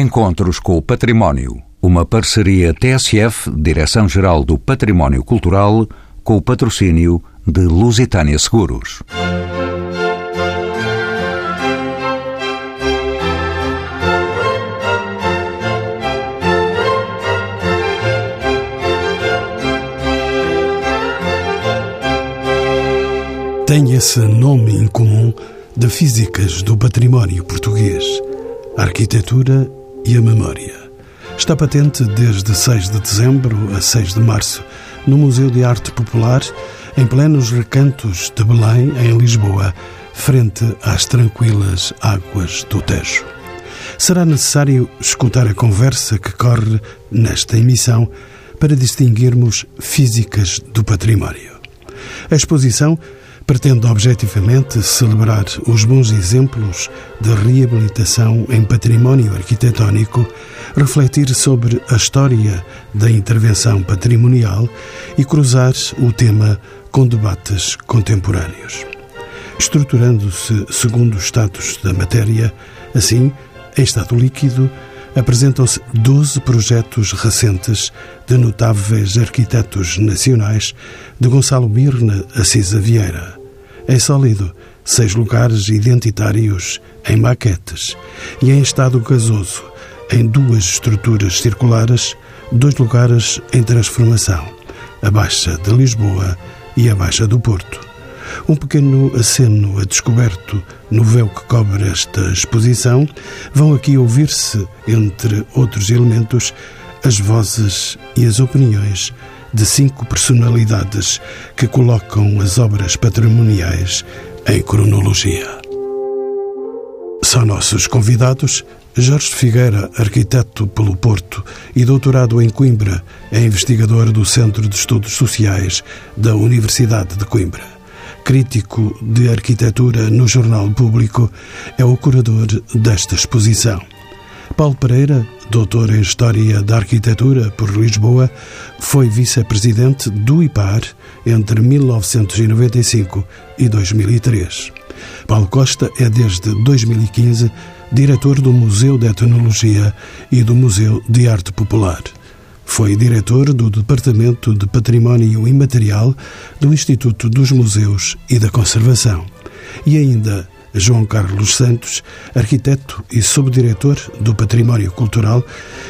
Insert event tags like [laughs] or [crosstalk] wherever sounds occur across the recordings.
Encontros com o Património. Uma parceria TSF, Direção-Geral do Património Cultural, com o patrocínio de Lusitânia Seguros. Tem esse nome em comum de físicas do património português, arquitetura e a memória. Está patente desde 6 de dezembro a 6 de março no Museu de Arte Popular, em plenos recantos de Belém, em Lisboa, frente às tranquilas águas do Tejo. Será necessário escutar a conversa que corre nesta emissão para distinguirmos físicas do património. A exposição pretende objetivamente celebrar os bons exemplos de reabilitação em património arquitetónico, refletir sobre a história da intervenção patrimonial e cruzar o tema com debates contemporâneos. Estruturando-se segundo os status da matéria, assim, em estado líquido, apresentam-se 12 projetos recentes de notáveis arquitetos nacionais, de Gonçalo Mirna a Cisa Vieira. Em sólido, seis lugares identitários em maquetes. E em estado gasoso, em duas estruturas circulares, dois lugares em transformação, a Baixa de Lisboa e a Baixa do Porto. Um pequeno aceno a descoberto no véu que cobre esta exposição, vão aqui ouvir-se, entre outros elementos, as vozes e as opiniões de cinco personalidades que colocam as obras patrimoniais em cronologia. São nossos convidados Jorge Figueira, arquiteto pelo Porto e doutorado em Coimbra, é investigador do Centro de Estudos Sociais da Universidade de Coimbra. Crítico de arquitetura no Jornal Público, é o curador desta exposição. Paulo Pereira, doutor em História da Arquitetura por Lisboa, foi vice-presidente do IPAR entre 1995 e 2003. Paulo Costa é desde 2015 diretor do Museu de Etnologia e do Museu de Arte Popular. Foi diretor do Departamento de Património Imaterial do Instituto dos Museus e da Conservação. E ainda João Carlos Santos, arquiteto e subdiretor do Património Cultural,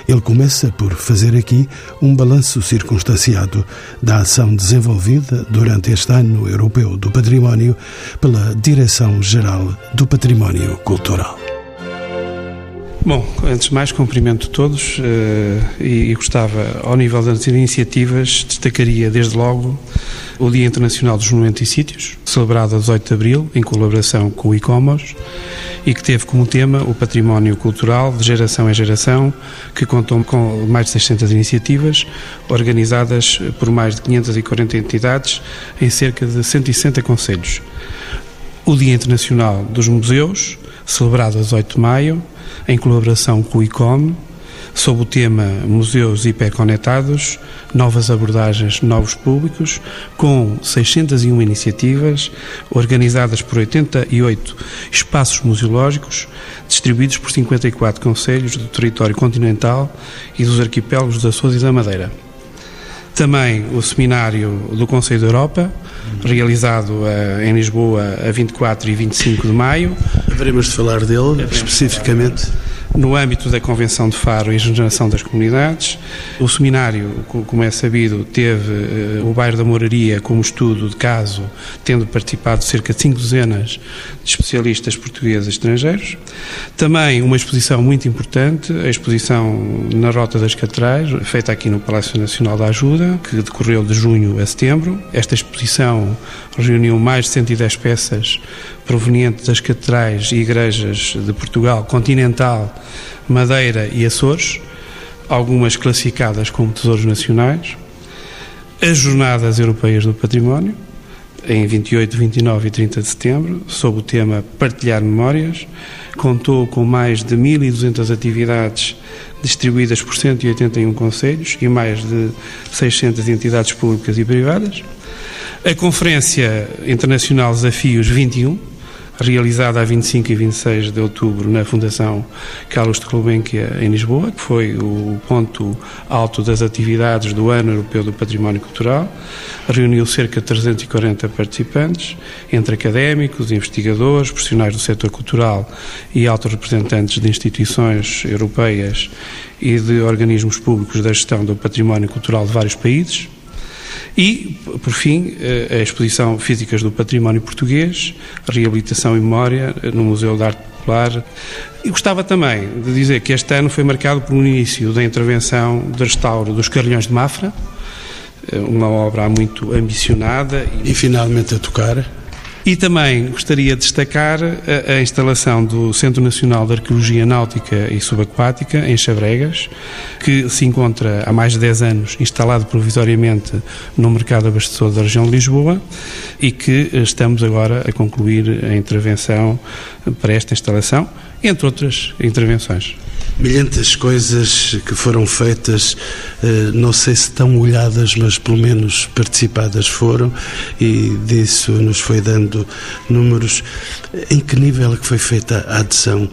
ele começa por fazer aqui um balanço circunstanciado da ação desenvolvida durante este ano europeu do património pela Direção-Geral do Património Cultural. Bom, antes de mais, cumprimento todos uh, e, e, gostava, ao nível das iniciativas, destacaria desde logo o Dia Internacional dos Monumentos e Sítios, celebrado a 18 de Abril, em colaboração com o ICOMOS, e que teve como tema o património cultural de geração em geração, que contou com mais de 600 iniciativas, organizadas por mais de 540 entidades em cerca de 160 conselhos. O Dia Internacional dos Museus, celebrado a 18 de maio, em colaboração com o ICOM, sob o tema Museus Hiperconectados, Novas Abordagens, Novos Públicos, com 601 iniciativas organizadas por 88 espaços museológicos, distribuídos por 54 conselhos do território continental e dos arquipélagos da Açores e da Madeira. Também o seminário do Conselho da Europa, realizado uh, em Lisboa a 24 e 25 de maio. Haveremos de falar dele especificamente no âmbito da Convenção de Faro e Regeneração das Comunidades. O seminário, como é sabido, teve uh, o bairro da Moraria como estudo de caso, tendo participado cerca de cinco dezenas de especialistas portugueses e estrangeiros. Também uma exposição muito importante, a exposição na Rota das Catedrais, feita aqui no Palácio Nacional da Ajuda, que decorreu de junho a setembro. Esta exposição reuniu mais de 110 peças provenientes das catedrais e igrejas de Portugal continental, Madeira e Açores, algumas classificadas como tesouros nacionais, as Jornadas Europeias do Património, em 28, 29 e 30 de setembro, sob o tema Partilhar Memórias, contou com mais de 1.200 atividades distribuídas por 181 conselhos e mais de 600 entidades públicas e privadas. A Conferência Internacional Desafios 21, realizada a 25 e 26 de outubro na Fundação Carlos de Gulbenkian em Lisboa, que foi o ponto alto das atividades do Ano Europeu do Património Cultural. Reuniu cerca de 340 participantes, entre académicos, investigadores, profissionais do setor cultural e altos representantes de instituições europeias e de organismos públicos da gestão do património cultural de vários países. E, por fim, eh, a exposição Físicas do Património Português, Reabilitação e Memória, eh, no Museu de Arte Popular. E gostava também de dizer que este ano foi marcado por um início da intervenção de restauro dos Carrilhões de Mafra, eh, uma obra muito ambicionada. E finalmente a tocar. E também gostaria de destacar a, a, instalação do Centro Nacional de Arqueologia Náutica e Subaquática, em Chabregas, que se encontra há mais de 10 anos instalado provisoriamente no mercado abastecedor da região de Lisboa e que estamos agora a concluir a intervenção para esta instalação, entre outras intervenções milhentas coisas que foram feitas, eh, não sei se tão olhadas, mas pelo menos participadas foram, e disso nos foi dando números. Em que nível é que foi feita a adesão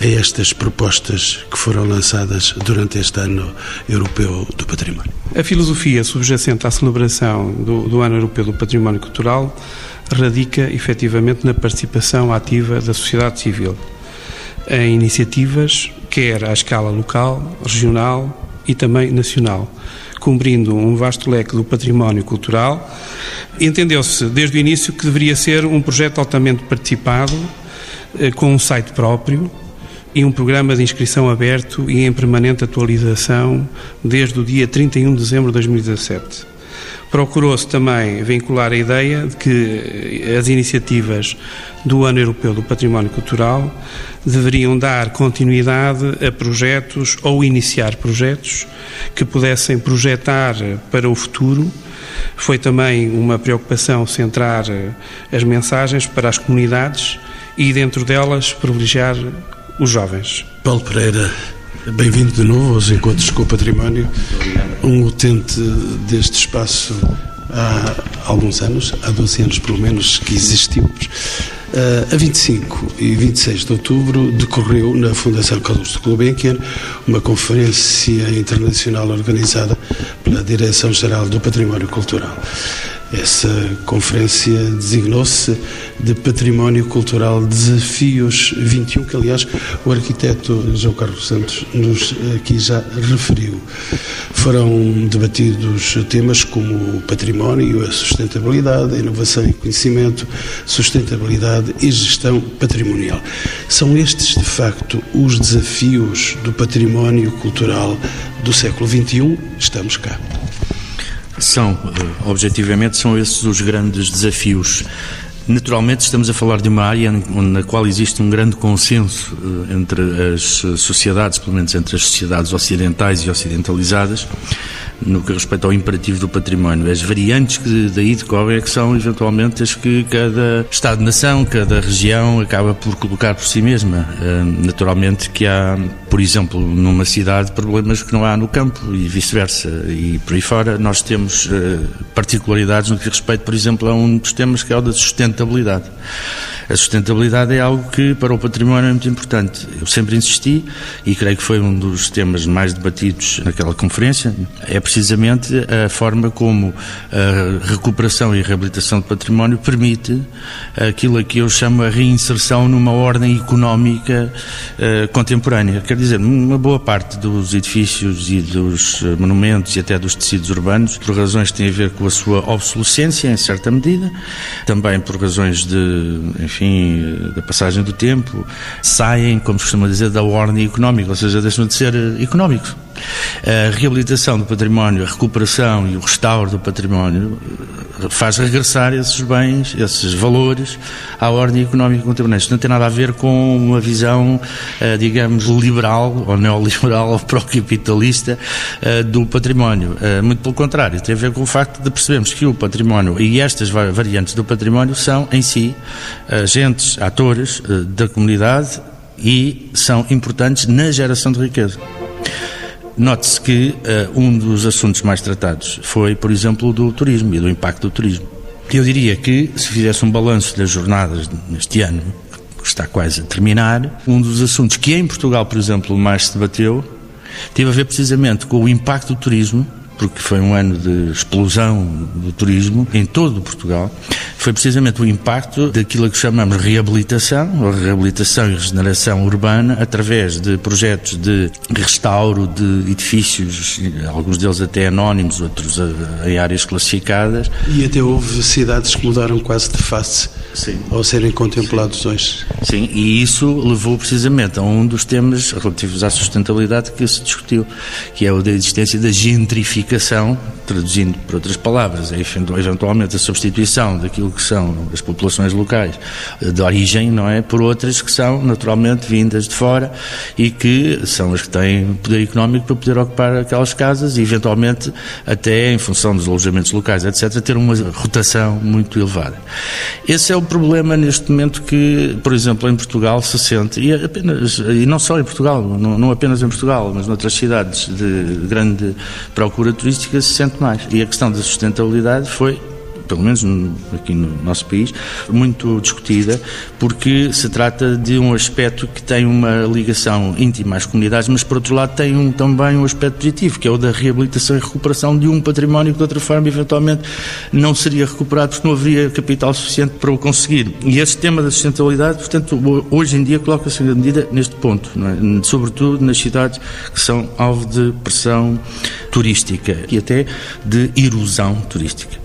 a estas propostas que foram lançadas durante este ano europeu do património? A filosofia subjacente à celebração do, do Ano Europeu do Património Cultural radica efetivamente na participação ativa da sociedade civil em iniciativas quer à escala local, regional e também nacional, cumprindo um vasto leque do património cultural. Entendeu-se desde o início que deveria ser um projeto altamente participado, eh, com um site próprio e um programa de inscrição aberto e em permanente atualização desde o dia 31 de dezembro de 2017. Procurou-se também vincular a ideia de que as iniciativas do Ano Europeu do Património Cultural deveriam dar continuidade a projetos ou iniciar projetos que pudessem projetar para o futuro. Foi também uma preocupação centrar as mensagens para as comunidades e, dentro delas, privilegiar os jovens. Paulo Pereira, Bem-vindo de novo aos Encontros com o Património, um utente deste espaço há alguns anos, há 12 anos pelo menos que existimos. Uh, a 25 e 26 de outubro decorreu na Fundação Carlos de Gulbenkian uma conferência internacional organizada pela Direção-Geral do Património Cultural. Essa conferência designou-se de Património Cultural Desafios 21, que aliás o arquiteto João Carlos Santos nos aqui já referiu. Foram debatidos temas como o património, a sustentabilidade, a inovação e conhecimento, sustentabilidade e gestão patrimonial. São estes, de facto, os desafios do património cultural do século XXI. Estamos cá. São, objetivamente, são esses os grandes desafios. Naturalmente, estamos a falar de uma área na qual existe um grande consenso eh, entre as sociedades, pelo menos entre as sociedades ocidentais e ocidentalizadas, no que respeita ao imperativo do património. As variantes que daí decorrem é que são eventualmente as que cada Estado-nação, cada região acaba por colocar por si mesma. Eh, naturalmente que há, por exemplo, numa cidade problemas que não há no campo e vice-versa. E por aí fora nós temos eh, particularidades no que respeita, por exemplo, a um dos temas que é o da sustentabilidade. A sustentabilidade é algo que para o património é muito importante. Eu sempre insisti e creio que foi um dos temas mais debatidos naquela conferência. É precisamente a forma como a recuperação e a reabilitação de património permite aquilo a que eu chamo a reinserção numa ordem económica uh, contemporânea. Quer dizer, uma boa parte dos edifícios e dos monumentos e até dos tecidos urbanos, por razões que têm a ver com a sua obsolescência, em certa medida, também por razões de, enfim, enfim, da passagem do tempo, saem, como se costuma dizer, da ordem económica, ou seja, deixam de ser eh, económicos. A reabilitação do património, a recuperação e o restauro do património eh, faz regressar esses bens, esses valores à ordem económica contemporânea. Isto não tem nada a ver com uma visão, eh, digamos, liberal ou neoliberal ou pró-capitalista do património. Muito pelo contrário, tem a ver com o facto de percebermos que o património e estas variantes do património são, em si, agentes, atores eh, da comunidade e são importantes na geração de riqueza. Note-se que uh, um dos assuntos mais tratados foi, por exemplo, do turismo e do impacto do turismo. Eu diria que, se fizesse um balanço das jornadas neste ano, que está quase a terminar. Um dos assuntos que em Portugal, por exemplo, mais se debateu, teve a ver precisamente com o impacto do turismo porque foi um ano de explosão do turismo em todo Portugal, foi precisamente o impacto daquilo que chamamos reabilitação, ou reabilitação e regeneração urbana, através de projetos de restauro de edifícios, alguns deles até anónimos, outros em áreas classificadas. E até houve cidades que mudaram quase de face Sim. ao serem contemplados Sim. hoje. Sim, e isso levou precisamente a um dos temas relativos à sustentabilidade que se discutiu, que é o da existência da gentrificação traduzindo por outras palavras, é eventualmente a substituição daquilo que são as populações locais eh, de origem, não é, por outras que são naturalmente vindas de fora e que são as que têm poder económico para poder ocupar aquelas casas e eventualmente até em função dos alojamentos locais, etc, ter uma rotação muito elevada. Esse é o problema neste momento que, por exemplo, em Portugal se sente e apenas e não só em Portugal, não, não apenas em Portugal, mas noutras cidades de grande procura turística se sente mais. E a questão da sustentabilidade foi pelo menos aqui no nosso país, muito discutida, porque se trata de um aspecto que tem uma ligação íntima às comunidades, mas por outro lado tem um, também um aspecto positivo, que é o da reabilitação e recuperação de um património que de outra forma eventualmente não seria recuperado porque não haveria capital suficiente para o conseguir. E esse tema da sustentabilidade, portanto, hoje em dia coloca-se em medida neste ponto, é? sobretudo nas cidades que são alvo de pressão turística e até de erosão turística.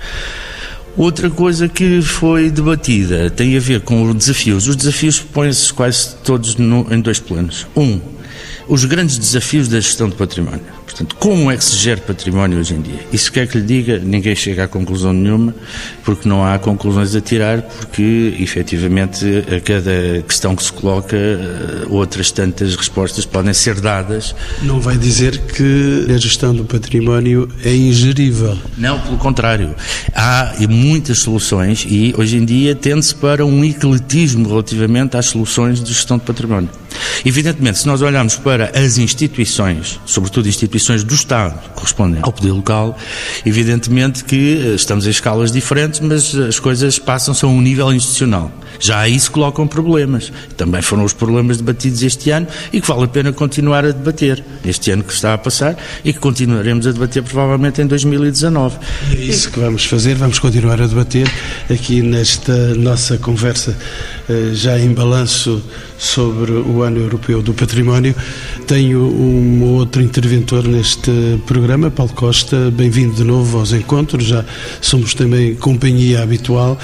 Outra coisa que foi debatida tem a ver com os desafios. Os desafios põem-se quase todos no, em dois planos. Um, os grandes desafios da gestão do património. Portanto, como é que se gera património hoje em dia? Isso quer que lhe diga, ninguém chega a conclusão nenhuma, porque não há conclusões a tirar, porque efetivamente a cada questão que se coloca, eh, outras tantas respostas podem ser dadas. Não vai dizer que a gestão do património é ingerível. Não, pelo contrário. Há muitas soluções e hoje em dia tende-se para um ecletismo relativamente às soluções de gestão de património. Evidentemente, se nós olharmos para as instituições, sobretudo instituições do Estado, correspondentes ao poder local, evidentemente que eh, estamos em escalas diferentes, mas as coisas passam-se a um nível institucional. Já aí se colocam problemas. Também foram os problemas debatidos este ano e que vale a pena continuar a debater. Este ano que está a passar e que continuaremos a debater provavelmente em 2019. E é isso que vamos fazer, vamos continuar a debater aqui nesta nossa conversa eh, já em balanço sobre o Ano Europeu do Património. Tenho um outro interventor neste programa, Paulo Costa. Bem-vindo de novo aos encontros, já somos também companhia habitual.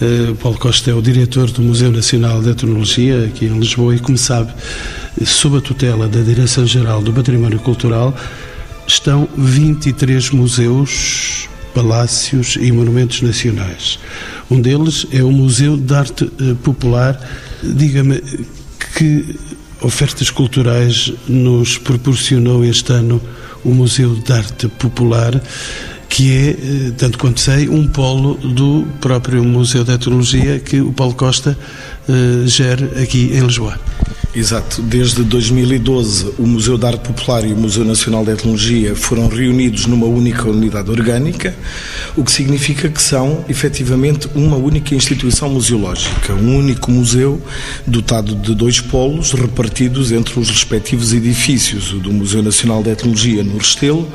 Uh, Paulo Costa é o diretor do Museu Nacional de Etnologia, aqui em Lisboa, e como sabe, sob a tutela da Direção-Geral do Património Cultural, estão 23 museus, palácios e monumentos nacionais. Um deles é o Museu de Arte eh, Popular. Diga-me que ofertas culturais nos proporcionou este ano o Museu de Arte Popular que é, eh, tanto quanto sei, um polo do próprio Museu de Etnologia que o Paulo Costa uh, gera aqui em Lisboa. Exato. Desde 2012, o Museu de Arte Popular e o Museu Nacional de Etnologia foram reunidos numa única unidade orgânica, o que significa que são, efetivamente, uma única instituição museológica, um único museu dotado de dois polos repartidos entre os respectivos edifícios, o do Museu Nacional de Etnologia no Restelo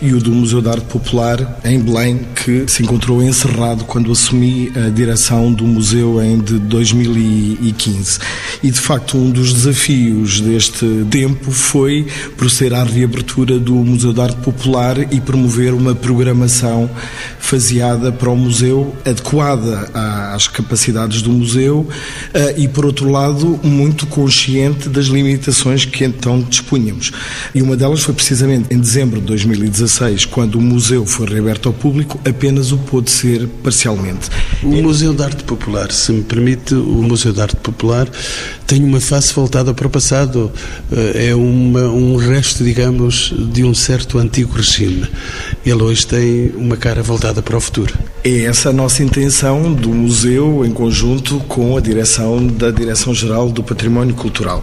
e o do Museu de Arte Popular em Belém, que se encontrou encerrado quando assumi a direção do museu em de 2015. E, de facto, um dos desafios deste tempo foi proceder à reabertura do Museu de Arte Popular e promover uma programação faseada para o museu, adequada às capacidades do museu eh, e, por outro lado, muito consciente das limitações que então dispunhamos. E uma delas foi precisamente em dezembro de 2016, quando o museu foi reaberto ao público, apenas o pôde ser parcialmente. O Museu de Arte Popular, se me permite, o Museu de Arte Popular tem uma face voltada para o passado. Eh, é uma, um resto, digamos, de um certo antigo regime. Ele hoje tem uma cara voltada para o futuro. É essa a nossa intenção do museu, em conjunto com a direção da Direção-Geral do Património Cultural.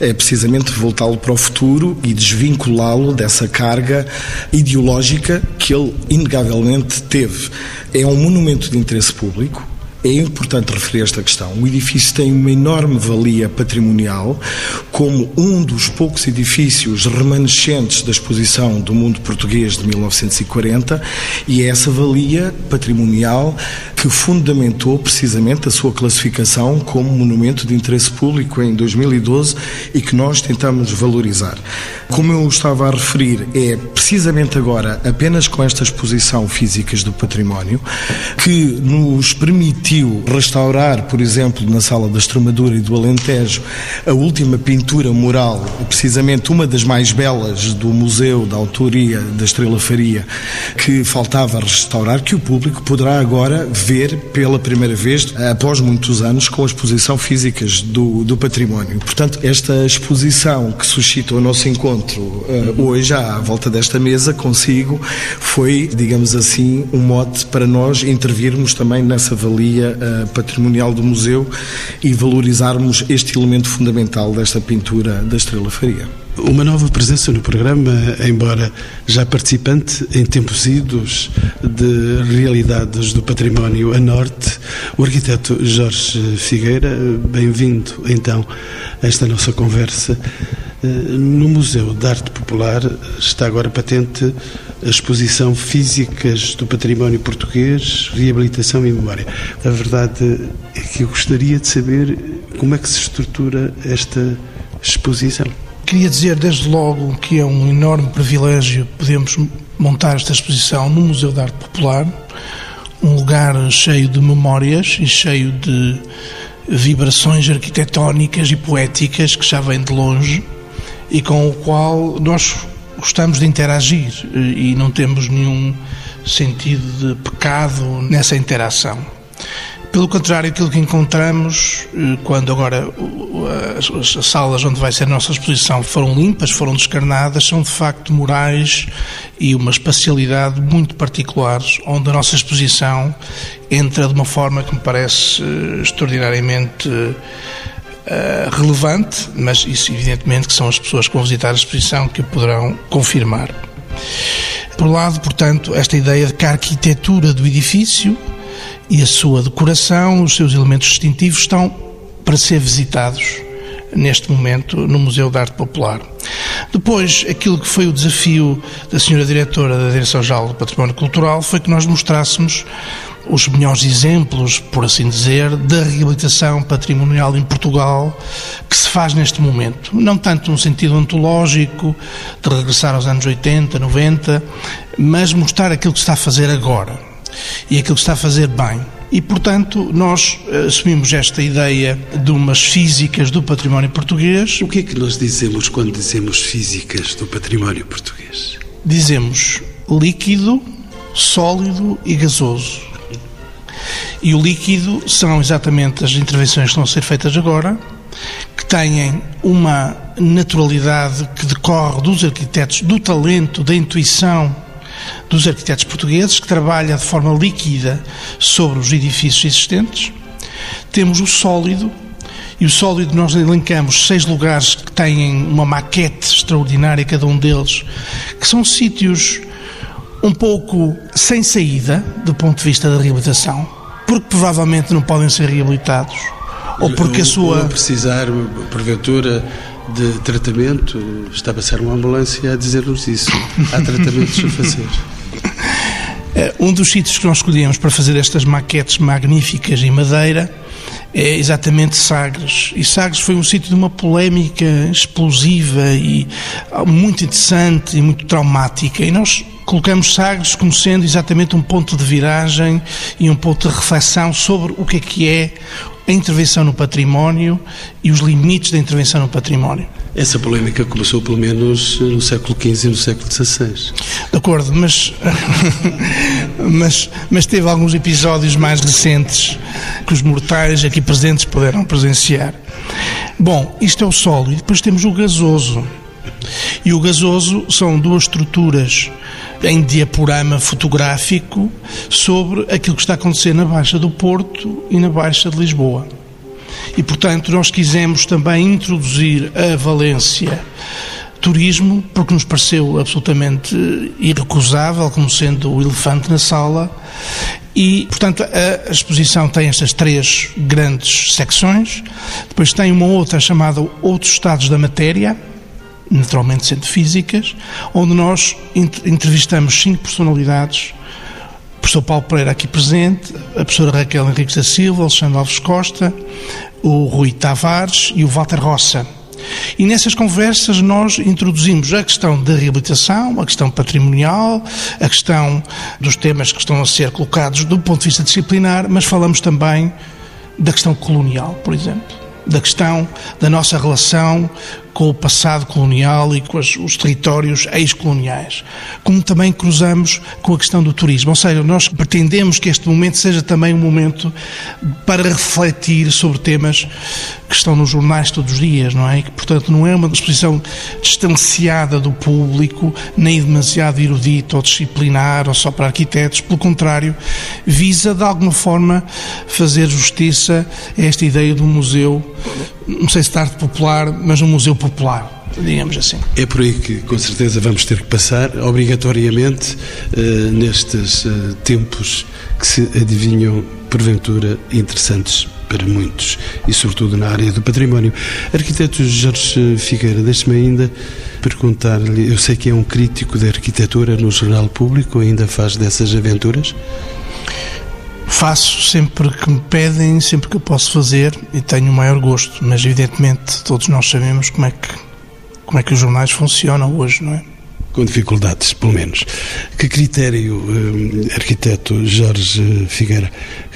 É precisamente voltá-lo para o futuro e desvinculá-lo dessa carga ideológica que ele, inegavelmente, teve. É um monumento de interesse público, É importante referir esta questão. O edifício tem uma enorme valia patrimonial, como um dos poucos edifícios remanescentes da exposição do mundo português de 1940, e é essa valia patrimonial que fundamentou precisamente a sua classificação como monumento de interesse público em 2012 e que nós tentamos valorizar. Como eu estava a referir, é precisamente agora, apenas com esta exposição Físicas do Património, que nos permitiu restaurar, por exemplo, na Sala da Extremadura e do Alentejo, a última pintura mural, precisamente uma das mais belas do Museu da Autoria da Estrela Faria, que faltava restaurar, que o público poderá agora ver pela primeira vez, após muitos anos, com a exposição Físicas do, do Património. Portanto, esta exposição que suscita o nosso encontro uh, hoje, à volta desta mesa, consigo, foi, digamos assim, um mote para nós intervirmos também nessa valia uh, patrimonial do museu e valorizarmos este elemento fundamental desta pintura da Estrela Faria. Uma nova presença no programa, embora já participante em tempos idos de realidades do património a norte, o arquiteto Jorge Figueira. Bem-vindo, então, a esta nossa conversa. Eh, no Museu de Arte Popular está agora patente a exposição Físicas do Património Português, Reabilitação e Memória. A verdade é que eu gostaria de saber como é que se estrutura esta exposição. Queria dizer desde logo que é um enorme privilégio podermos montar esta exposição no Museu de Arte Popular, um lugar cheio de memórias e cheio de vibrações arquitetónicas e poéticas que já vem de longe e com o qual nós gostamos de interagir e não temos nenhum sentido de pecado nessa interação. Pelo contrário, aquilo que encontramos eh, quando agora as salas onde vai ser a nossa exposição foram limpas, foram descarnadas, são de facto morais e uma espacialidade muito particulares, onde a nossa exposição entra de uma forma que me parece eh, extraordinariamente eh, relevante, mas isso evidentemente que são as pessoas que vão visitar a exposição que poderão confirmar. Por um lado, portanto, esta ideia de que a arquitetura do edifício e a sua decoração, os seus elementos distintivos estão para ser visitados neste momento no Museu de Arte Popular. Depois, aquilo que foi o desafio da senhora diretora da Direção-Geral do Património Cultural foi que nós mostrássemos os melhores exemplos, por assim dizer, da reabilitação patrimonial em Portugal que se faz neste momento. Não tanto no sentido ontológico, de regressar aos anos 80, 90, mas mostrar aquilo que se está a fazer agora e aquilo que está a fazer bem. E, portanto, nós eh, assumimos esta ideia de umas físicas do património português. O que é que nós dizemos quando dizemos físicas do património português? Dizemos líquido, sólido e gasoso. E o líquido são exatamente as intervenções que estão a ser feitas agora, que têm uma naturalidade que decorre dos arquitetos, do talento, da intuição dos arquitetos portugueses, que trabalha de forma líquida sobre os edifícios existentes. Temos o sólido, e o sólido nós elencamos seis lugares que têm uma maquete extraordinária, cada um deles, que são sítios um pouco sem saída do ponto de vista da reabilitação, porque provavelmente não podem ser reabilitados, ou porque a sua. Ou precisar, porventura, de tratamento, está a passar uma ambulância a dizer-nos isso. Há tratamentos a fazer. [laughs] Eh, um dos sítios que nós escolhemos para fazer estas maquetes magníficas em madeira é exatamente Sagres. E Sagres foi um sítio de uma polémica explosiva e ah, muito interessante e muito traumática. E nós colocamos Sagres como sendo exatamente um ponto de viragem e um ponto de reflexão sobre o que é que é a intervenção no património e os limites da intervenção no património. Essa polémica começou pelo menos no século XV e no século XVI. De acordo, mas, [laughs] mas, mas teve alguns episódios mais recentes que os mortais aqui presentes puderam presenciar. Bom, isto é o solo e depois temos o gasoso. E o gasoso são duas estruturas em diaporama fotográfico sobre aquilo que está a acontecer na Baixa do Porto e na Baixa de Lisboa. E, portanto, nós quisemos também introduzir a Valência turismo, porque nos pareceu absolutamente irrecusável como sendo o elefante na sala, E, portanto, a, exposição tem estas três grandes secções. Depois tem uma outra chamada Outros Estados da Matéria, naturalmente sendo físicas, onde nós entrevistamos cinco personalidades o professor Paulo Pereira aqui presente, a professora Raquel Henriques da Silva, Alexandre Alves Costa, o Rui Tavares e o Walter Roça. E nessas conversas nós introduzimos a questão da reabilitação, a questão patrimonial, a questão dos temas que estão a ser colocados do ponto de vista disciplinar, mas falamos também da questão colonial, por exemplo da questão da nossa relação com o passado colonial e com os, os territórios ex-coloniais, como também cruzamos com a questão do turismo. Ou seja, nós pretendemos que este momento seja também um momento para refletir sobre temas que estão nos jornais todos os dias, não é? E que, portanto, não é uma exposição distanciada do público, nem demasiado erudita ou disciplinar ou só para arquitetos, pelo contrário, visa de alguma forma fazer justiça a esta ideia do museu, não sei se de arte popular, mas um museu popular digamos assim. É por aí que, com certeza, vamos ter que passar, obrigatoriamente, uh, nestes uh, tempos que se adivinham, porventura, interessantes para muitos, e sobretudo na área do património. Arquiteto Jorge Figueira, deixe-me ainda perguntar-lhe, eu sei que é um crítico da arquitetura no jornal público, ainda faz dessas aventuras? Faço sempre que me pedem, sempre que eu posso fazer e tenho o maior gosto, mas evidentemente todos nós sabemos como é que, como é que os jornais funcionam hoje, não é? Com dificuldades, pelo menos. Que critério, eh, arquiteto Jorge Figueira,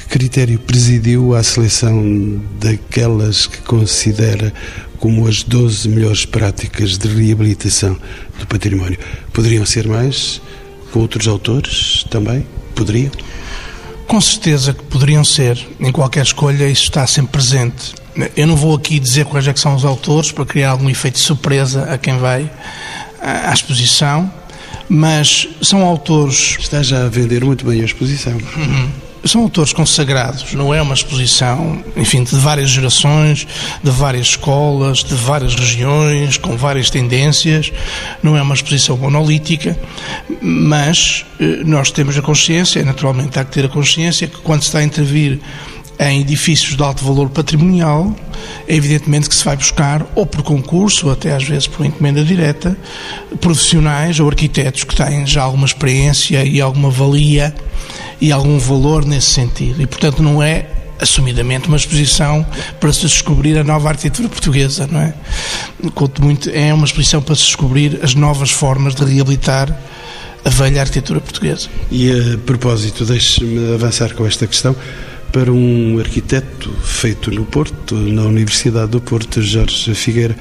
critério presidiu a seleção daquelas que considera como as 12 melhores práticas de reabilitação do património? Poderiam ser mais? Com outros autores também? Poderiam? Com certeza que poderiam ser. Em qualquer escolha, isso está sempre presente. Eu não vou aqui dizer quais é que são os autores para criar algum efeito de surpresa a quem vai à exposição, mas são autores. Está já a vender muito bem a exposição. Uhum são autores consagrados, não é uma exposição, enfim, de várias gerações, de várias escolas, de várias regiões, com várias tendências, não é uma exposição monolítica, mas eh, nós temos a consciência, naturalmente há que ter a consciência, que quando se está a intervir em edifícios de alto valor patrimonial, é evidentemente que se vai buscar, ou por concurso, ou até às vezes por encomenda direta, profissionais ou arquitetos que têm já alguma experiência e alguma valia e algum valor nesse sentido. E, portanto, não é assumidamente uma exposição para se descobrir a nova arquitetura portuguesa, não é? Conto muito, é uma exposição para se descobrir as novas formas de reabilitar a velha arquitetura portuguesa. E a propósito, deixe-me avançar com esta questão para um arquiteto feito no Porto, na Universidade do Porto, Jorge Figueira.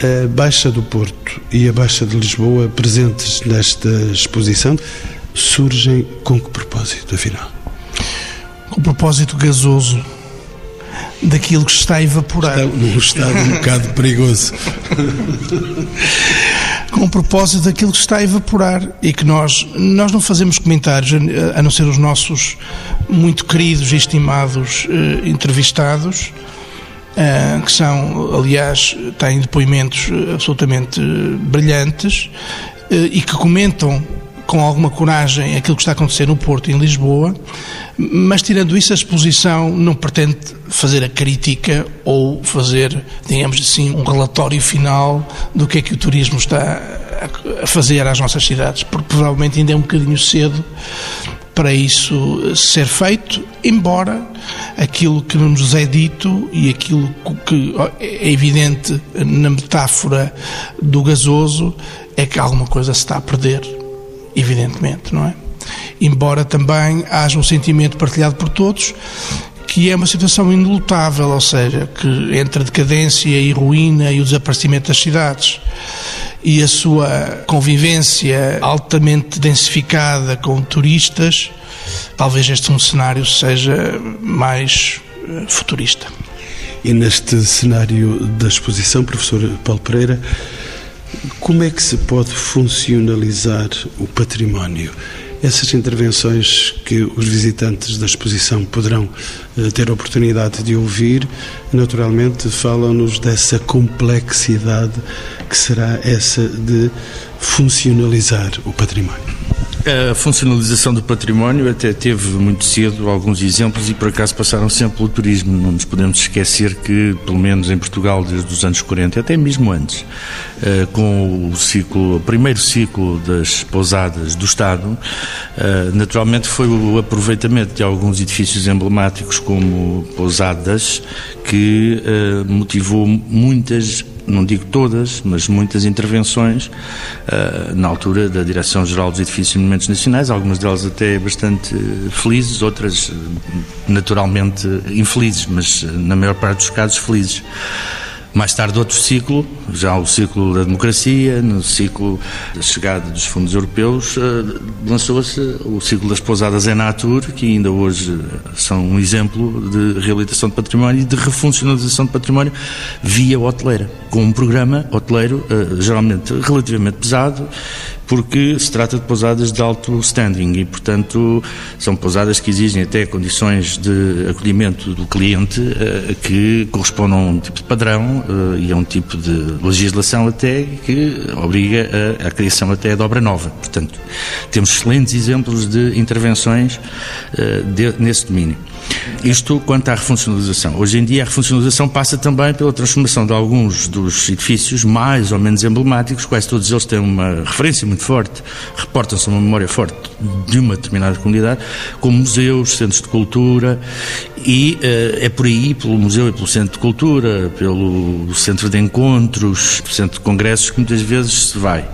A Baixa do Porto e a Baixa de Lisboa, presentes nesta exposição, surgem com que propósito, afinal? Com o propósito gasoso daquilo que está a evaporar. Está num estado um bocado perigoso. [laughs] com o propósito daquilo que está a evaporar e que nós, nós não fazemos comentários, a não ser os nossos muito queridos e estimados eh, entrevistados, eh, que são, aliás, têm depoimentos absolutamente brilhantes eh, e que comentam com alguma coragem aquilo que está a acontecer no Porto e em Lisboa, mas tirando isso, a exposição não pretende fazer a crítica ou fazer, digamos assim, um relatório final do que é que o turismo está a fazer às nossas cidades, porque provavelmente ainda é um bocadinho cedo para isso ser feito, embora aquilo que nos é dito e aquilo que é evidente na metáfora do gasoso é que alguma coisa se está a perder evidentemente, não é? Embora também haja um sentimento partilhado por todos que é uma situação inelutável, ou seja, que entre a decadência e ruína e o desaparecimento das cidades e a sua convivência altamente densificada com turistas, talvez este um cenário seja mais eh, futurista. E neste cenário da exposição, professor Paulo Pereira, como é que se pode funcionalizar o património? Essas intervenções que os visitantes da exposição poderão eh, ter a oportunidade de ouvir, naturalmente falam-nos dessa complexidade que será essa de funcionalizar o património. A funcionalização do património até teve muito cedo alguns exemplos e por acaso passaram sempre pelo turismo. Não nos podemos esquecer que, pelo menos em Portugal, desde os anos 40, até mesmo antes, eh, com o ciclo, o primeiro ciclo das pousadas do Estado, eh, naturalmente foi o aproveitamento de alguns edifícios emblemáticos como pousadas que eh, motivou muitas não digo todas, mas muitas intervenções uh, na altura da Direção-Geral dos Edifícios e Monumentos Nacionais, algumas delas até bastante felizes, outras naturalmente infelizes, mas na maior parte dos casos felizes. Mais tarde, outro ciclo, já o ciclo da democracia, no ciclo da chegada dos fundos europeus, eh, lançou-se o ciclo das pousadas em Natur, que ainda hoje são um exemplo de reabilitação de património e de refuncionalização de património via hoteleira, com um programa hoteleiro eh, geralmente relativamente pesado porque se trata de pousadas de alto standing e, portanto, são pousadas que exigem até condições de acolhimento do cliente uh, que correspondam a um tipo de padrão uh, e a um tipo de legislação até que obriga a, criação até de obra nova. Portanto, temos excelentes exemplos de intervenções de, nesse domínio. Isto quanto à refuncionalização. Hoje em dia a refuncionalização passa também pela transformação de alguns dos edifícios mais ou menos emblemáticos, quase todos eles têm uma referência muito forte, reportam-se uma memória forte de uma determinada comunidade, como museus, centros de cultura, e uh, é por aí, pelo museu e pelo centro de cultura, pelo centro de encontros, centro de congressos, que muitas vezes se vai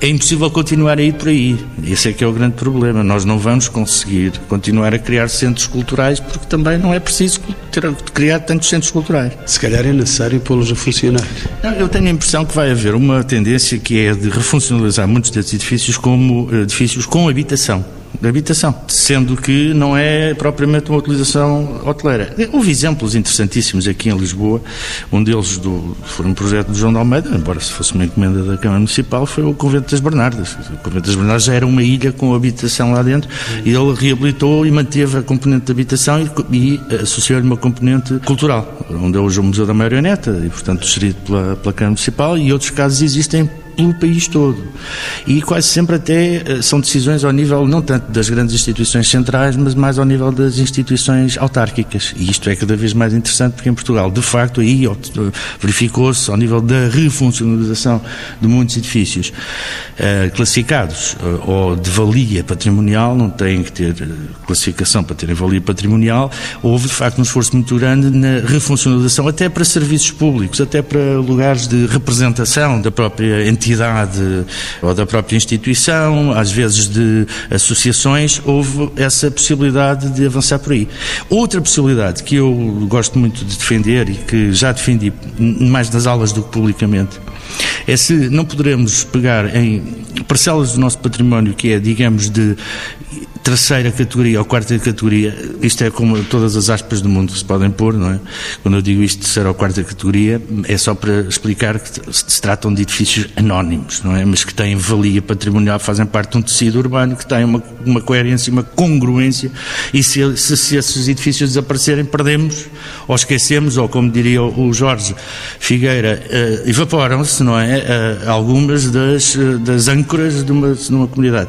é impossível continuar a ir por aí. Esse é que é o grande problema. Nós não vamos conseguir continuar a criar centros culturais porque também não é preciso ter, criar tantos centros culturais. Se calhar é necessário pô-los a funcionar. Não, eu tenho a impressão que vai haver uma tendência que é de refuncionalizar muitos desses edifícios como eh, edifícios com habitação de habitação, sendo que não é propriamente uma utilização hoteleira. Houve exemplos interessantíssimos aqui em Lisboa, um deles do, foi um projeto de João de Almeida, embora se fosse uma encomenda da Câmara Municipal, foi o Convento das Bernardas. O Convento das Bernardas já era uma ilha com habitação lá dentro e ele reabilitou e manteve a componente de habitação e, e associou-lhe uma componente cultural, onde é hoje o Museu da Marioneta e, portanto, gerido pela, pela Câmara Municipal e outros casos existem pelo país todo. E quase sempre até eh, são decisões ao nível, não tanto das grandes instituições centrais, mas mais ao nível das instituições autárquicas. E isto é cada vez mais interessante porque em Portugal, de facto, aí verificou-se ao nível da refuncionalização de muitos edifícios uh, classificados uh, ou de valia patrimonial, não têm que ter classificação para terem valia patrimonial, houve de facto um esforço muito grande na refuncionalização, até para serviços públicos, até para lugares de representação da própria entidade entidade ou da própria instituição, às vezes de associações, houve essa possibilidade de avançar por aí. Outra possibilidade que eu gosto muito de defender e que já defendi mais nas aulas do que publicamente é se não poderemos pegar em parcelas do nosso património que é, digamos, de terceira categoria ou quarta categoria, isto é como todas as aspas do mundo se podem pôr, não é? Quando eu digo isto, terceira ou quarta categoria, é só para explicar que se tratam de edifícios anónimos, não é? Mas que têm valia patrimonial, fazem parte de um tecido urbano que tem uma, uma coerência, uma congruência, e se, se, se esses edifícios desaparecerem, perdemos, ou esquecemos, ou como diria o Jorge Figueira, uh, evaporam-se, não é? Uh, algumas das, uh, das âncoras de uma, de uma comunidade.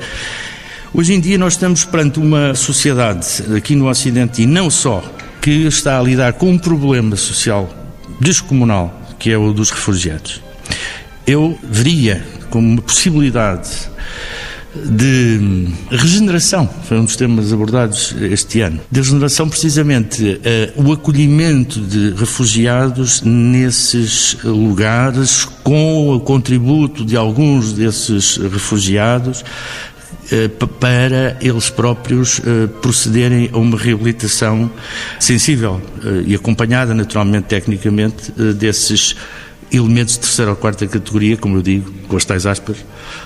Hoje em dia nós estamos perante uma sociedade aqui no Ocidente e não só que está a lidar com um problema social descomunal que é o dos refugiados. Eu veria como uma possibilidade de regeneração, foi um dos temas abordados este ano, de regeneração precisamente uh, o acolhimento de refugiados nesses lugares com o contributo de alguns desses refugiados para eles próprios eh, procederem a uma reabilitação sensível eh, e acompanhada naturalmente tecnicamente desses elementos de terceira ou quarta categoria, como eu digo, com as tais aspas,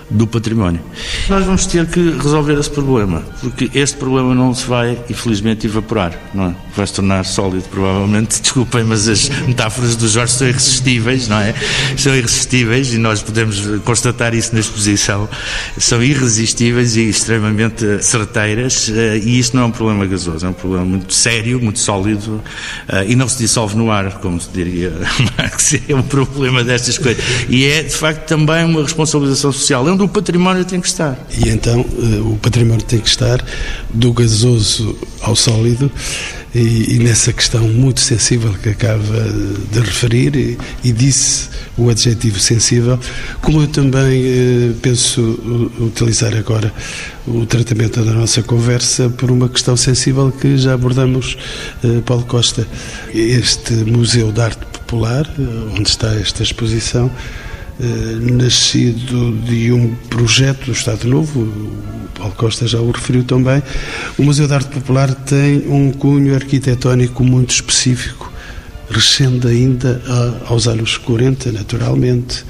do património. Nós vamos ter que resolver esse problema, porque este problema não se vai, infelizmente, evaporar, não é? Vai se tornar sólido, provavelmente. [laughs] Desculpem, mas as metáforas do Jorge são irresistíveis, não é? São irresistíveis e nós podemos constatar isso na exposição. São irresistíveis e extremamente certeiras eh, e isto não é um problema gasoso, é um problema muito sério, muito sólido eh, e não se dissolve no ar, como se diria [laughs] Marx. É um problema problema destas coisas. E é, de facto, também uma responsabilização social, é onde o património tem que estar. E então eh, o património tem que estar do gasoso ao sólido e, e, nessa questão muito sensível que acaba de referir e, e disse o adjetivo sensível, como eu também eh, penso utilizar agora o tratamento da nossa conversa por uma questão sensível que já abordamos, eh, Paulo Costa. Este Museu de Arte Popular, eh, onde está esta exposição, eh, nascido de um projeto do Estado Novo, o Paulo Costa já o referiu também. O Museu de Arte Popular tem um cunho arquitetónico muito específico, recende ainda aos anos 40, naturalmente.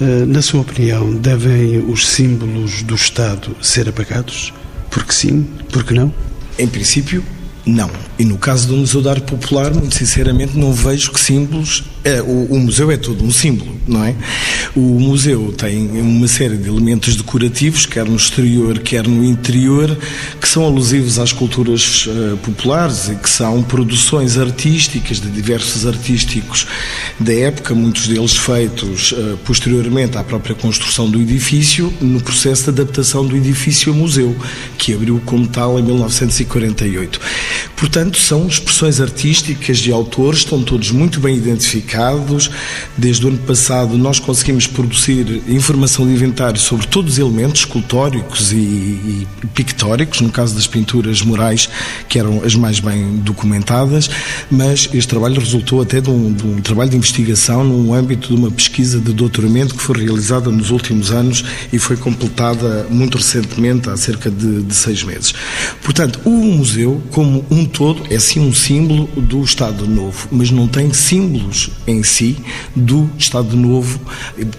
Eh, na sua opinião, devem os símbolos do Estado ser apagados? Porque sim, porque não? Em princípio, não. E no caso do Museu de Arte Popular, muito sinceramente, não vejo que símbolos. É, o, o, museu é todo um símbolo, não é? O museu tem uma série de elementos decorativos, quer no exterior, quer no interior, que são alusivos às culturas uh, populares e que são produções artísticas de diversos artísticos da época, muitos deles feitos uh, posteriormente à própria construção do edifício, no processo de adaptação do edifício a museu, que abriu como tal em 1948. Portanto, são expressões artísticas de autores, estão todos muito bem identificados. Desde o ano passado, nós conseguimos produzir informação de inventário sobre todos os elementos escultóricos e, e pictóricos, no caso das pinturas murais, que eram as mais bem documentadas, mas este trabalho resultou até de um, de um trabalho de investigação no âmbito de uma pesquisa de doutoramento que foi realizada nos últimos anos e foi completada muito recentemente, há cerca de, de seis meses. Portanto, o museu, como um todo é sim um símbolo do Estado Novo, mas não tem símbolos em si do Estado Novo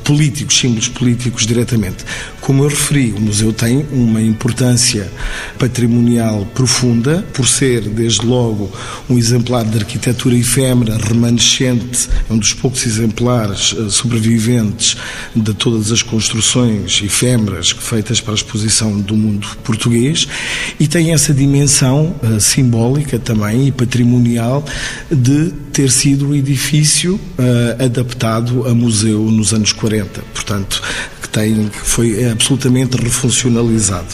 políticos, símbolos políticos diretamente. Como eu referi, o museu tem uma importância patrimonial profunda, por ser, desde logo, um exemplar de arquitetura efêmera, remanescente, é um dos poucos exemplares eh, sobreviventes de todas as construções efêmeras feitas para a exposição do mundo português, e tem essa dimensão uh, simbólica também e patrimonial de ter sido um edifício uh, adaptado a museu nos anos 40. Portanto, tem, que foi absolutamente refuncionalizado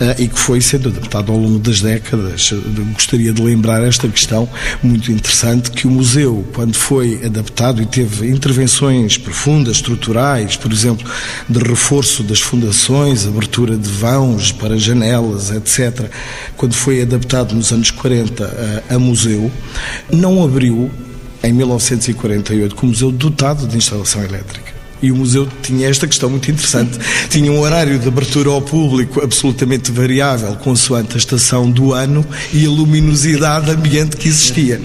uh, e que foi sendo adaptado ao longo das décadas. Gostaria de lembrar esta questão muito interessante que o museu, quando foi adaptado e teve intervenções profundas, estruturais, por exemplo, de reforço das fundações, abertura de vãos para janelas, etc., quando foi adaptado nos anos 40 uh, a museu, não abriu em 1948 com o museu dotado de instalação elétrica. E o museu tinha esta questão muito interessante. Tinha um horário de abertura ao público absolutamente variável, consoante a estação do ano e a luminosidade ambiente que existia.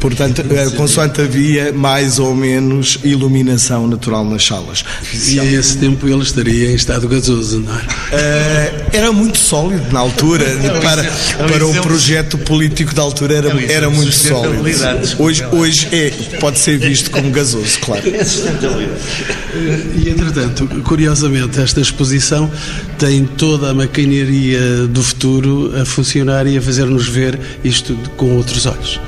Portanto, eh, consoante havia mais ou menos iluminação natural nas salas. E a esse tempo ele estaria em estado gasoso, não é? Uh, era muito sólido na altura. para, para um projeto político da altura era, era muito sólido. Hoje, hoje é, pode ser visto como gasoso, claro. E, entretanto, curiosamente, esta exposição tem toda a maquinaria do futuro a funcionar e a fazer-nos ver isto com outros olhos.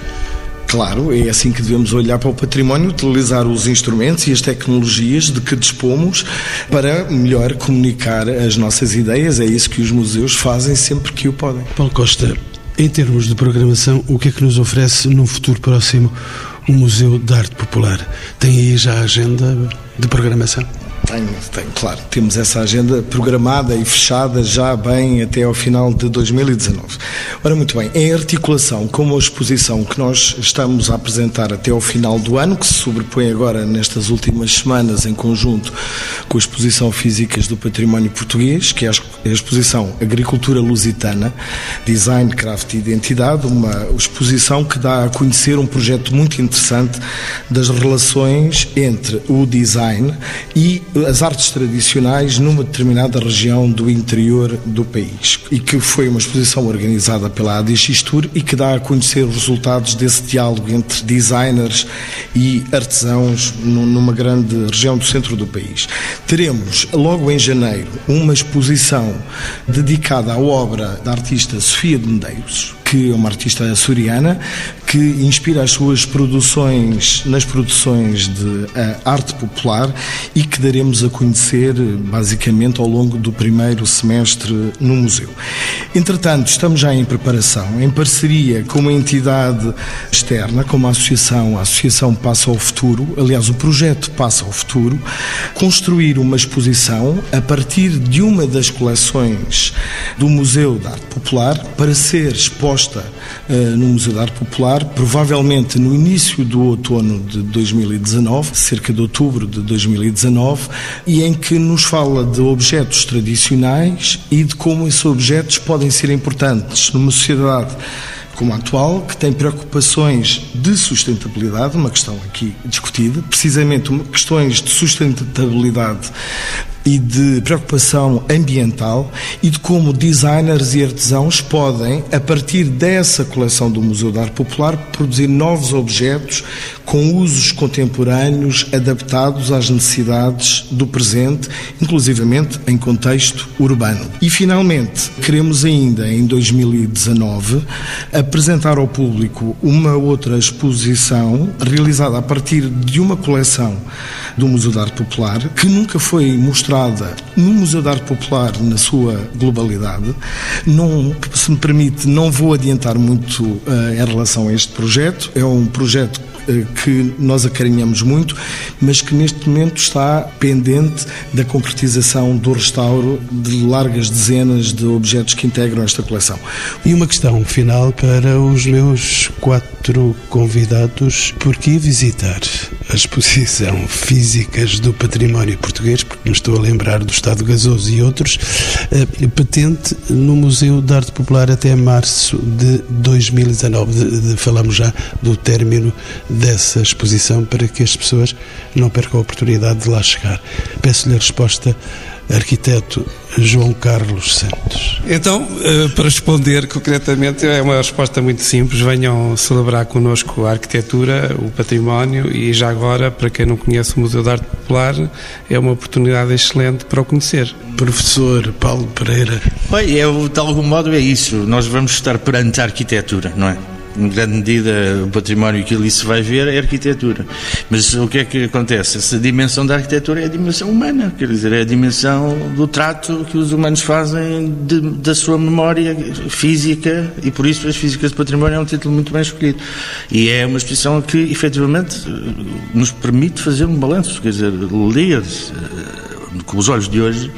Claro, é assim que devemos olhar para o património, utilizar os instrumentos e as tecnologias de que dispomos para melhor comunicar as nossas ideias. É isso que os museus fazem sempre que o podem. Paulo Costa, em termos de programação, o que é que nos oferece num futuro próximo o Museu de Arte Popular? Tem aí já a agenda de programação? Tenho, tenho, claro. Temos essa agenda programada e fechada já bem até ao final de 2019. Ora, muito bem, em articulação com a exposição que nós estamos a apresentar até ao final do ano, que se sobrepõe agora nestas últimas semanas em conjunto com a exposição Físicas do Património Português, que é a exposição Agricultura Lusitana, Design, Craft e Identidade, uma exposição que dá a conhecer um projeto muito interessante das relações entre o design e as artes tradicionais numa determinada região do interior do país e que foi uma exposição organizada pela ADX Tour e que dá a conhecer os resultados desse diálogo entre designers e artesãos numa grande região do centro do país. Teremos logo em janeiro uma exposição dedicada à obra da artista Sofia de Medeiros, que é uma artista açoriana, que inspira as suas produções nas produções de arte popular e que daremos a conhecer basicamente ao longo do primeiro semestre no museu. Entretanto, estamos já em preparação, em parceria com uma entidade externa, como a Associação, a Associação Passa ao Futuro, aliás, o projeto Passa ao Futuro, construir uma exposição a partir de uma das coleções do Museu de Arte Popular para ser exposta uh, no Museu de Arte Popular, provavelmente no início do outono de 2019, cerca de outubro de 2019, e em que nos fala de objetos tradicionais e de como esses objetos podem ser importantes numa sociedade como a atual, que tem preocupações de sustentabilidade, uma questão aqui discutida, precisamente questões de sustentabilidade e de preocupação ambiental e de como designers e artesãos podem, a partir dessa coleção do Museu de Arte Popular, produzir novos objetos com usos contemporâneos adaptados às necessidades do presente, inclusivamente em contexto urbano. E finalmente, queremos ainda em 2019 apresentar ao público uma outra exposição realizada a partir de uma coleção do Museu de Arte Popular que nunca foi mostrada no Museu de Arte Popular na sua globalidade. Não, se me permite, não vou adiantar muito uh, em relação a este projeto. É um projeto que nós acarinhamos muito, mas que neste momento está pendente da concretização do restauro de largas dezenas de objetos que integram esta coleção. E uma questão final para os meus quatro convidados: por que visitar a exposição Físicas do Património Português, porque me estou a lembrar do Estado Gasoso e outros, eh, patente no Museu de Arte Popular até março de 2019. De, de, falamos já do término dessa exposição para que as pessoas não percam a oportunidade de lá chegar. Peço-lhe a resposta arquiteto João Carlos Santos. Então, eh, para responder concretamente, é uma resposta muito simples. Venham celebrar connosco a arquitetura, o património e já agora, para quem não conhece o Museu de Arte Popular, é uma oportunidade excelente para o conhecer. Professor Paulo Pereira. Bem, é, de algum modo é isso. Nós vamos estar perante a arquitetura, não é? Em grande medida, o património que ali se vai ver é arquitetura. Mas o que é que acontece? Essa dimensão da arquitetura é a dimensão humana, quer dizer, é a dimensão do trato que os humanos fazem de, da sua memória física e por isso as físicas de património é um título muito bem escolhido. E é uma exposição que efetivamente nos permite fazer um balanço, quer dizer, ler eh, com os olhos de hoje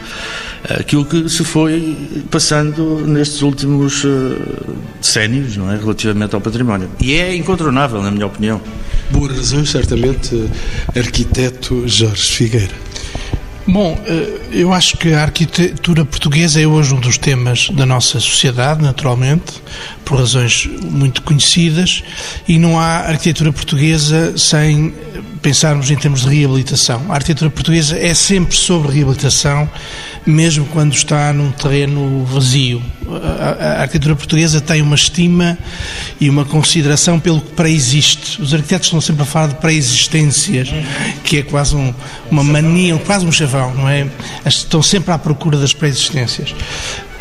aquilo que se foi passando nestes últimos uh, não é, relativamente ao património. E é incontornável, na minha opinião. Boas razões, certamente, arquiteto Jorge Figueira. Bom, eh, eu acho que a arquitetura portuguesa é hoje um dos temas da nossa sociedade, naturalmente, por razões muito conhecidas, e não há arquitetura portuguesa sem pensarmos em termos de reabilitação. A arquitetura portuguesa é sempre sobre reabilitação mesmo quando está num terreno vazio. A, a, arquitetura portuguesa tem uma estima e uma consideração pelo que pré-existe. Os arquitetos estão sempre a falar de pré-existências, que é quase um, uma mania, quase um chavão, não é? Estão sempre à procura das pré-existências.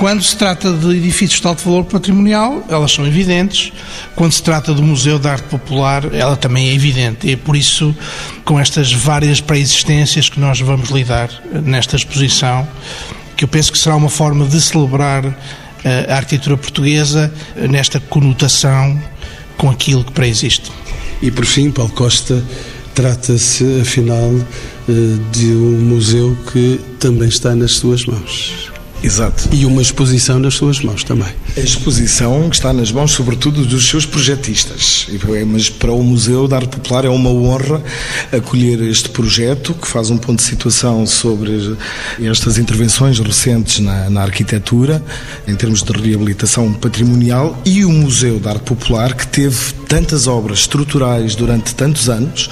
Quando se trata de edifícios de alto valor patrimonial, elas são evidentes. Quando se trata do Museu de Arte Popular, ela também é evidente. E é por isso, com estas várias pré-existências que nós vamos lidar nesta exposição, que eu penso que será uma forma de celebrar eh, a arquitetura portuguesa nesta conotação com aquilo que pré-existe. E por fim, Paulo Costa, trata-se afinal eh, de um museu que também está nas suas mãos. Exato. E uma exposição nas suas mãos também. A exposição está nas mãos, sobretudo, dos seus projetistas. Mas para o Museu da Arte Popular é uma honra acolher este projeto, que faz um ponto de situação sobre estas intervenções recentes na, na arquitetura, em termos de reabilitação patrimonial, e o Museu da Arte Popular, que teve tantas obras estruturais durante tantos anos,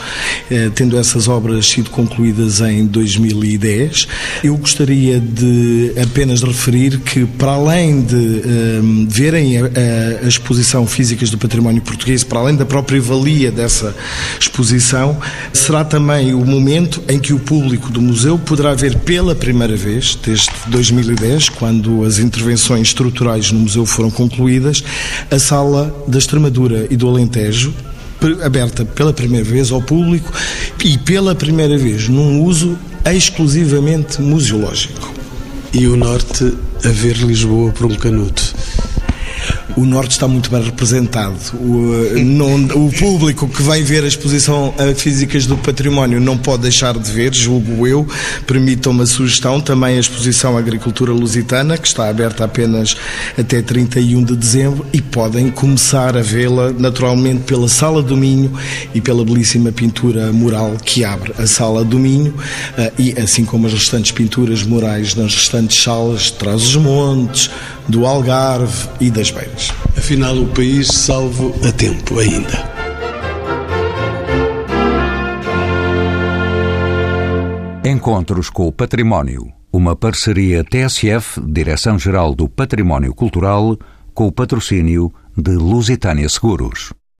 eh, tendo essas obras sido concluídas em 2010. Eu gostaria de apenas apenas referir que, para além de um, verem a, a, a, exposição Físicas do Património Português, para além da própria valia dessa exposição, será também o momento em que o público do museu poderá ver pela primeira vez, desde 2010, quando as intervenções estruturais no museu foram concluídas, a sala da Extremadura e do Alentejo, aberta pela primeira vez ao público e pela primeira vez num uso exclusivamente museológico. E o Norte a ver Lisboa por um canuto o Norte está muito bem representado. O, eh, não, o público que vem ver a exposição a Físicas do Património não pode deixar de ver, julgo eu. Permitam uma sugestão, também a exposição Agricultura Lusitana, que está aberta apenas até 31 de dezembro e podem começar a vê-la naturalmente pela Sala do Minho e pela belíssima pintura mural que abre a Sala do Minho eh, e assim como as restantes pinturas murais nas restantes salas de Trás-os-Montes, do Algarve e das Beiras. Afinal, o país salvo a tempo ainda. Encontros com o Património. Uma parceria TSF, Direção-Geral do Património Cultural, com o patrocínio de Lusitânia Seguros.